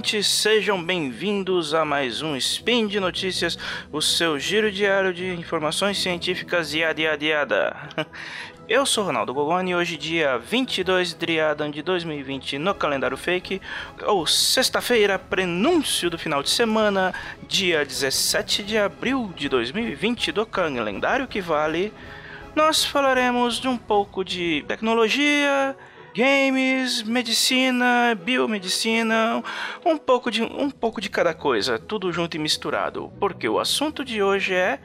ouvintes, sejam bem-vindos a mais um Spin de Notícias, o seu giro diário de informações científicas e adiadiada. Eu sou Ronaldo Gogoni e hoje, dia 22 de Driadan de 2020, no calendário fake, ou sexta-feira, prenúncio do final de semana, dia 17 de abril de 2020, do calendário que vale, nós falaremos de um pouco de tecnologia, games, medicina, biomedicina, um pouco de um pouco de cada coisa, tudo junto e misturado, porque o assunto de hoje é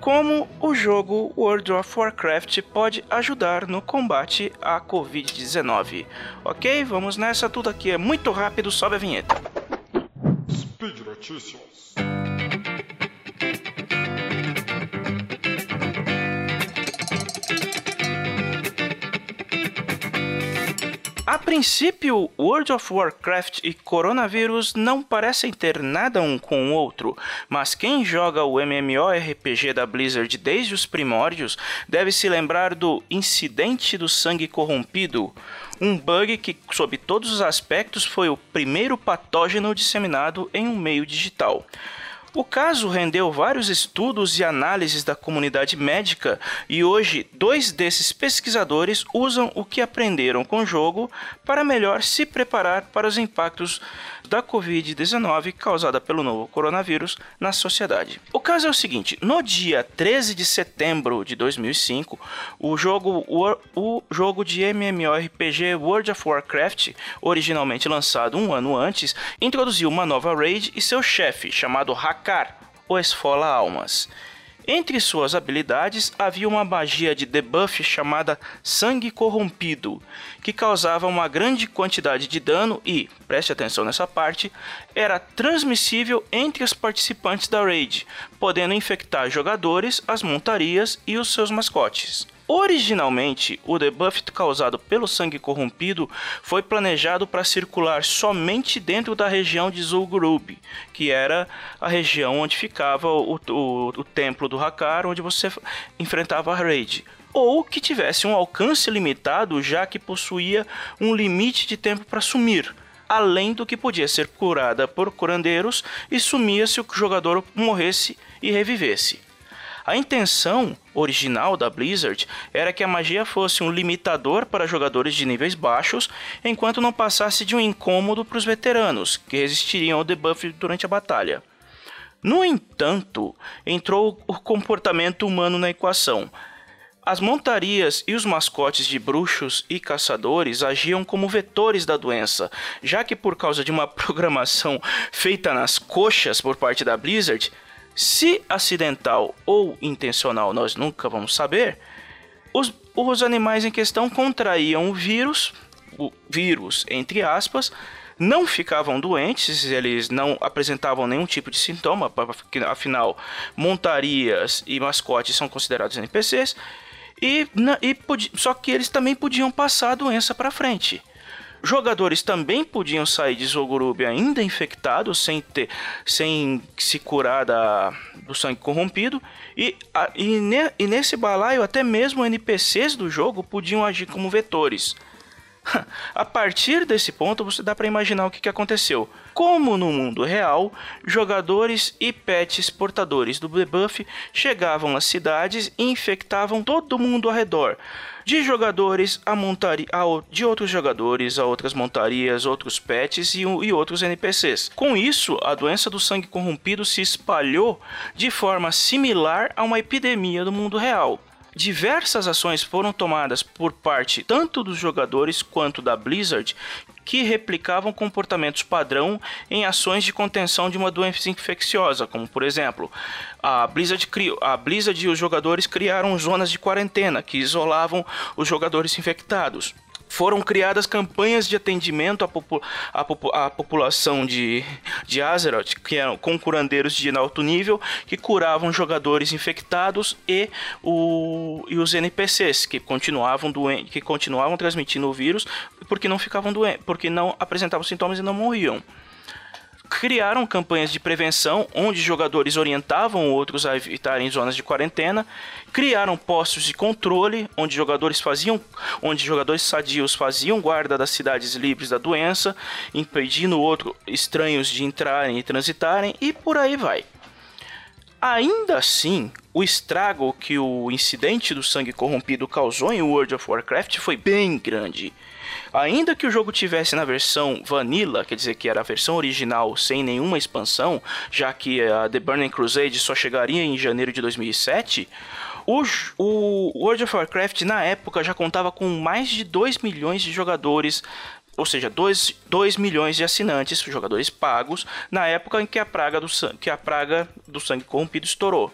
como o jogo World of Warcraft pode ajudar no combate à Covid-19. Ok? Vamos nessa, tudo aqui é muito rápido, sobe a vinheta. Speed Notícias. Princípio, World of Warcraft e coronavírus não parecem ter nada um com o outro, mas quem joga o MMORPG da Blizzard desde os primórdios deve se lembrar do incidente do sangue corrompido, um bug que, sob todos os aspectos, foi o primeiro patógeno disseminado em um meio digital. O caso rendeu vários estudos e análises da comunidade médica e hoje dois desses pesquisadores usam o que aprenderam com o jogo para melhor se preparar para os impactos da Covid-19 causada pelo novo coronavírus na sociedade. O caso é o seguinte: no dia 13 de setembro de 2005, o jogo, o, o jogo de MMORPG World of Warcraft, originalmente lançado um ano antes, introduziu uma nova raid e seu chefe, chamado Hakar, o Esfola Almas. Entre suas habilidades havia uma magia de debuff chamada Sangue Corrompido, que causava uma grande quantidade de dano e, preste atenção nessa parte, era transmissível entre os participantes da raid, podendo infectar jogadores, as montarias e os seus mascotes. Originalmente, o debuff causado pelo sangue corrompido foi planejado para circular somente dentro da região de Zul'Gurub, que era a região onde ficava o, o, o templo do Hakar, onde você enfrentava a raid ou que tivesse um alcance limitado, já que possuía um limite de tempo para sumir, além do que podia ser curada por curandeiros e sumia se o jogador morresse e revivesse. A intenção original da Blizzard era que a magia fosse um limitador para jogadores de níveis baixos, enquanto não passasse de um incômodo para os veteranos, que resistiriam ao debuff durante a batalha. No entanto, entrou o comportamento humano na equação. As montarias e os mascotes de bruxos e caçadores agiam como vetores da doença, já que por causa de uma programação feita nas coxas por parte da Blizzard, se acidental ou intencional, nós nunca vamos saber. Os, os animais em questão contraíam o vírus, o vírus entre aspas, não ficavam doentes, eles não apresentavam nenhum tipo de sintoma, afinal montarias e mascotes são considerados NPCs, e, e só que eles também podiam passar a doença para frente. Jogadores também podiam sair de Zogurub ainda infectados, sem, ter, sem se curar da, do sangue corrompido. E, a, e, ne, e nesse balaio, até mesmo NPCs do jogo podiam agir como vetores. A partir desse ponto, você dá para imaginar o que, que aconteceu. Como no mundo real, jogadores e pets portadores do debuff chegavam às cidades e infectavam todo mundo ao redor. De jogadores a montari a, de outros jogadores a outras montarias, outros pets e, e outros NPCs. Com isso, a doença do sangue corrompido se espalhou de forma similar a uma epidemia do mundo real. Diversas ações foram tomadas por parte tanto dos jogadores quanto da Blizzard que replicavam comportamentos padrão em ações de contenção de uma doença infecciosa, como por exemplo, a Blizzard, a Blizzard e os jogadores criaram zonas de quarentena que isolavam os jogadores infectados. Foram criadas campanhas de atendimento à, popu à, popu à população de, de Azeroth, que eram com curandeiros de alto nível, que curavam jogadores infectados e, o, e os NPCs, que continuavam, que continuavam transmitindo o vírus porque não ficavam doentes, porque não apresentavam sintomas e não morriam. criaram campanhas de prevenção onde jogadores orientavam outros a evitarem zonas de quarentena, criaram postos de controle onde jogadores faziam, onde jogadores sadios faziam guarda das cidades livres da doença, impedindo outros estranhos de entrarem e transitarem e por aí vai. Ainda assim, o estrago que o incidente do sangue corrompido causou em World of Warcraft foi bem grande. Ainda que o jogo tivesse na versão Vanilla, quer dizer que era a versão original sem nenhuma expansão, já que a The Burning Crusade só chegaria em janeiro de 2007, o, o World of Warcraft na época já contava com mais de 2 milhões de jogadores ou seja, 2, 2 milhões de assinantes, jogadores pagos, na época em que a praga do, que a praga do sangue corrompido estourou.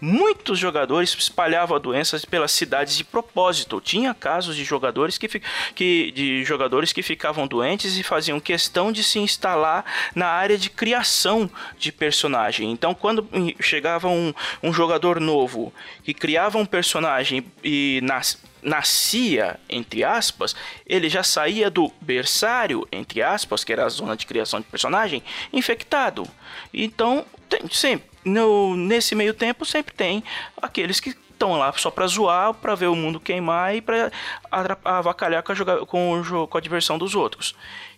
Muitos jogadores espalhavam a doença pelas cidades de propósito. Tinha casos de jogadores que, que, de jogadores que ficavam doentes e faziam questão de se instalar na área de criação de personagem. Então, quando chegava um, um jogador novo que criava um personagem e nas, nascia, entre aspas, ele já saía do berçário, entre aspas, que era a zona de criação de personagem, infectado. Então, tem, sempre, no, nesse meio tempo, sempre tem aqueles que estão lá só para zoar, para ver o mundo queimar e para avacalhar com a, com, com a diversão dos outros.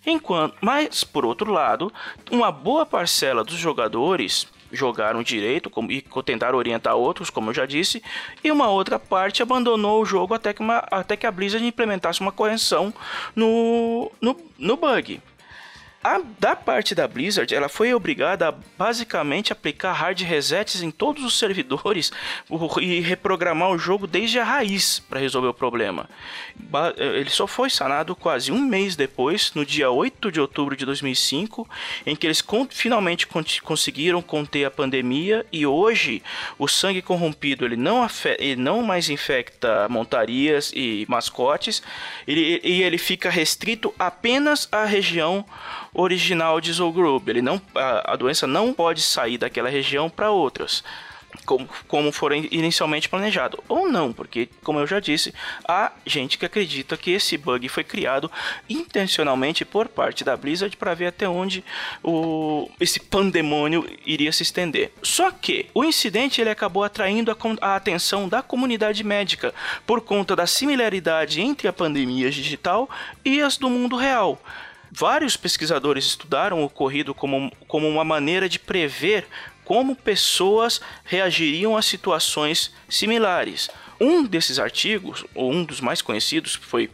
Enquanto, mas por outro lado, uma boa parcela dos jogadores jogaram direito como, e tentaram orientar outros, como eu já disse, e uma outra parte abandonou o jogo até que, uma, até que a Blizzard implementasse uma correção no, no, no bug. A, da parte da Blizzard, ela foi obrigada a basicamente aplicar hard resets em todos os servidores e reprogramar o jogo desde a raiz para resolver o problema. Ele só foi sanado quase um mês depois, no dia 8 de outubro de 2005, em que eles finalmente conseguiram conter a pandemia e hoje o sangue corrompido ele não, ele não mais infecta montarias e mascotes e ele fica restrito apenas à região original de Zolgrub. Ele não, a, a doença não pode sair daquela região para outras. Como, como for inicialmente planejado. Ou não, porque, como eu já disse, há gente que acredita que esse bug foi criado intencionalmente por parte da Blizzard para ver até onde o, esse pandemônio iria se estender. Só que o incidente ele acabou atraindo a, a atenção da comunidade médica por conta da similaridade entre a pandemia digital e as do mundo real. Vários pesquisadores estudaram o ocorrido como, como uma maneira de prever como pessoas reagiriam a situações similares. Um desses artigos, ou um dos mais conhecidos, que foi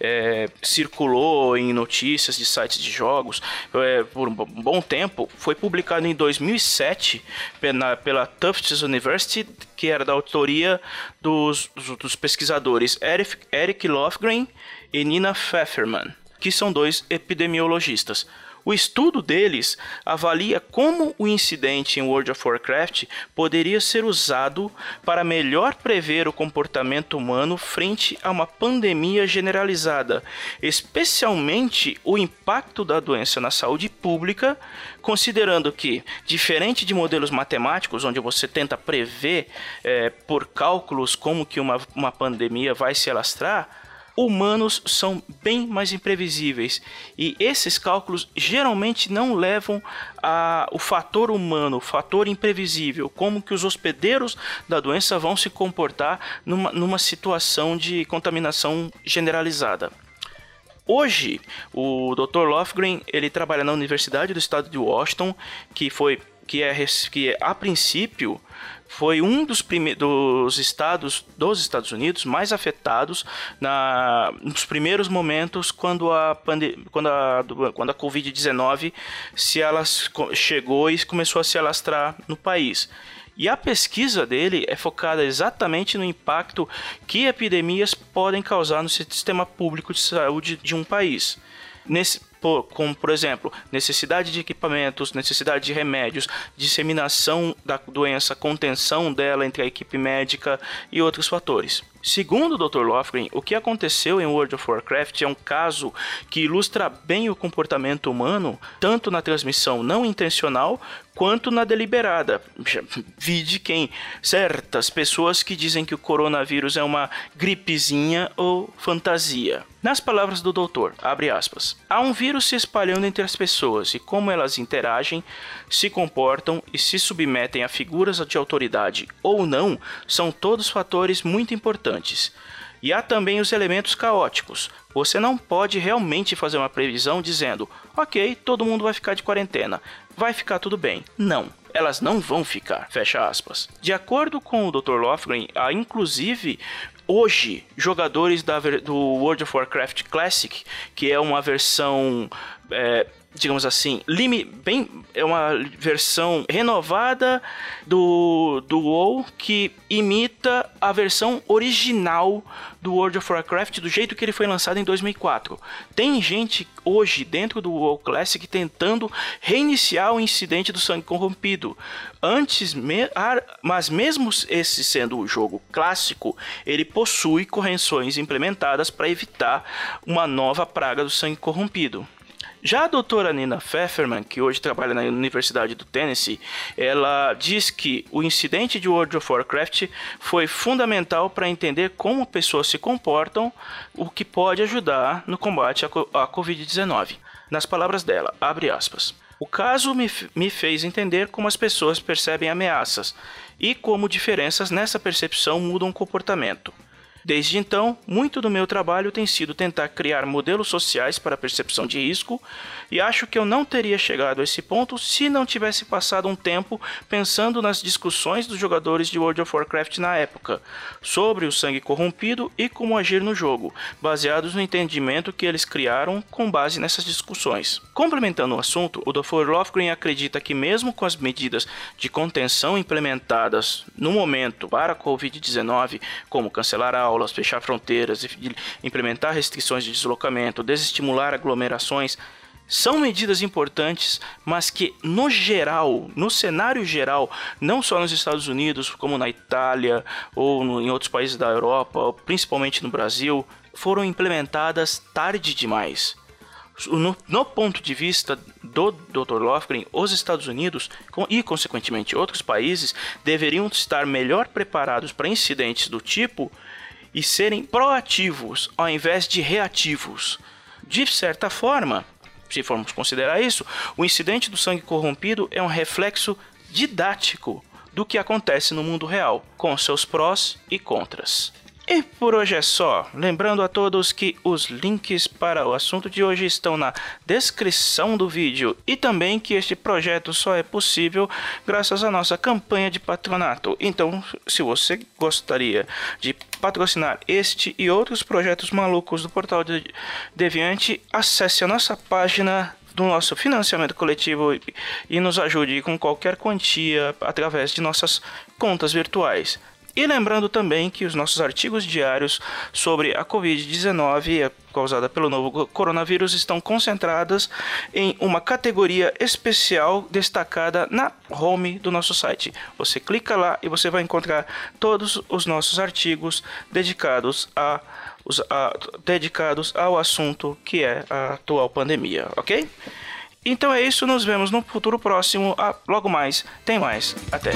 é, circulou em notícias de sites de jogos é, por um bom tempo, foi publicado em 2007 pela, pela Tufts University, que era da autoria dos, dos, dos pesquisadores Eric, Eric Lofgren e Nina Pfefferman que são dois epidemiologistas. O estudo deles avalia como o incidente em World of Warcraft poderia ser usado para melhor prever o comportamento humano frente a uma pandemia generalizada, especialmente o impacto da doença na saúde pública, considerando que, diferente de modelos matemáticos, onde você tenta prever é, por cálculos como que uma, uma pandemia vai se alastrar, humanos são bem mais imprevisíveis e esses cálculos geralmente não levam a o fator humano, o fator imprevisível, como que os hospedeiros da doença vão se comportar numa, numa situação de contaminação generalizada. Hoje, o Dr. Lofgren ele trabalha na Universidade do Estado de Washington, que foi que é que a princípio foi um dos, dos estados dos Estados Unidos mais afetados na, nos primeiros momentos quando a, quando a, quando a Covid-19 se elas chegou e começou a se alastrar no país. E a pesquisa dele é focada exatamente no impacto que epidemias podem causar no sistema público de saúde de um país. Nesse, como por exemplo, necessidade de equipamentos, necessidade de remédios, disseminação da doença, contenção dela entre a equipe médica e outros fatores. Segundo o Dr. Lofgren, o que aconteceu em World of Warcraft é um caso que ilustra bem o comportamento humano, tanto na transmissão não intencional quanto na deliberada. Vide quem? Certas pessoas que dizem que o coronavírus é uma gripezinha ou fantasia. Nas palavras do doutor, abre aspas, há um vírus se espalhando entre as pessoas e como elas interagem, se comportam e se submetem a figuras de autoridade ou não são todos fatores muito importantes. E há também os elementos caóticos. Você não pode realmente fazer uma previsão dizendo, ok, todo mundo vai ficar de quarentena, vai ficar tudo bem. Não, elas não vão ficar. Fecha aspas. De acordo com o Dr. Lofgren, há inclusive hoje jogadores da, do World of Warcraft Classic, que é uma versão é, digamos assim, bem, é uma versão renovada do, do WoW que imita a versão original do World of Warcraft do jeito que ele foi lançado em 2004. Tem gente hoje dentro do WoW Classic tentando reiniciar o incidente do sangue corrompido. Antes, me, mas mesmo esse sendo o jogo clássico, ele possui correções implementadas para evitar uma nova praga do sangue corrompido. Já a doutora Nina Pfefferman, que hoje trabalha na Universidade do Tennessee, ela diz que o incidente de World of Warcraft foi fundamental para entender como pessoas se comportam, o que pode ajudar no combate à Covid-19. Nas palavras dela, abre aspas. O caso me, me fez entender como as pessoas percebem ameaças e como diferenças nessa percepção mudam o comportamento. Desde então, muito do meu trabalho tem sido tentar criar modelos sociais para percepção de risco, e acho que eu não teria chegado a esse ponto se não tivesse passado um tempo pensando nas discussões dos jogadores de World of Warcraft na época, sobre o sangue corrompido e como agir no jogo, baseados no entendimento que eles criaram com base nessas discussões. Complementando o assunto, o Dr. Lofgren acredita que mesmo com as medidas de contenção implementadas no momento para a Covid-19, como cancelar a aulas, fechar fronteiras, implementar restrições de deslocamento, desestimular aglomerações, são medidas importantes, mas que no geral, no cenário geral, não só nos Estados Unidos, como na Itália ou no, em outros países da Europa, principalmente no Brasil, foram implementadas tarde demais. No, no, ponto de vista do Dr. Lofgren, os Estados Unidos e, consequentemente, outros países deveriam estar melhor preparados para incidentes do tipo e serem proativos ao invés de reativos. De certa forma, se formos considerar isso, o incidente do sangue corrompido é um reflexo didático do que acontece no mundo real, com seus prós e contras. E por hoje é só. Lembrando a todos que os links para o assunto de hoje estão na descrição do vídeo e também que este projeto só é possível graças à nossa campanha de patronato. Então, se você gostaria de patrocinar este e outros projetos malucos do Portal de Deviante, acesse a nossa página do nosso financiamento coletivo e nos ajude com qualquer quantia através de nossas contas virtuais. E lembrando também que os nossos artigos diários sobre a Covid-19 causada pelo novo coronavírus estão concentradas em uma categoria especial destacada na home do nosso site. Você clica lá e você vai encontrar todos os nossos artigos dedicados a, a dedicados ao assunto que é a atual pandemia, ok? Então é isso, nos vemos no futuro próximo. Ah, logo mais, tem mais. Até.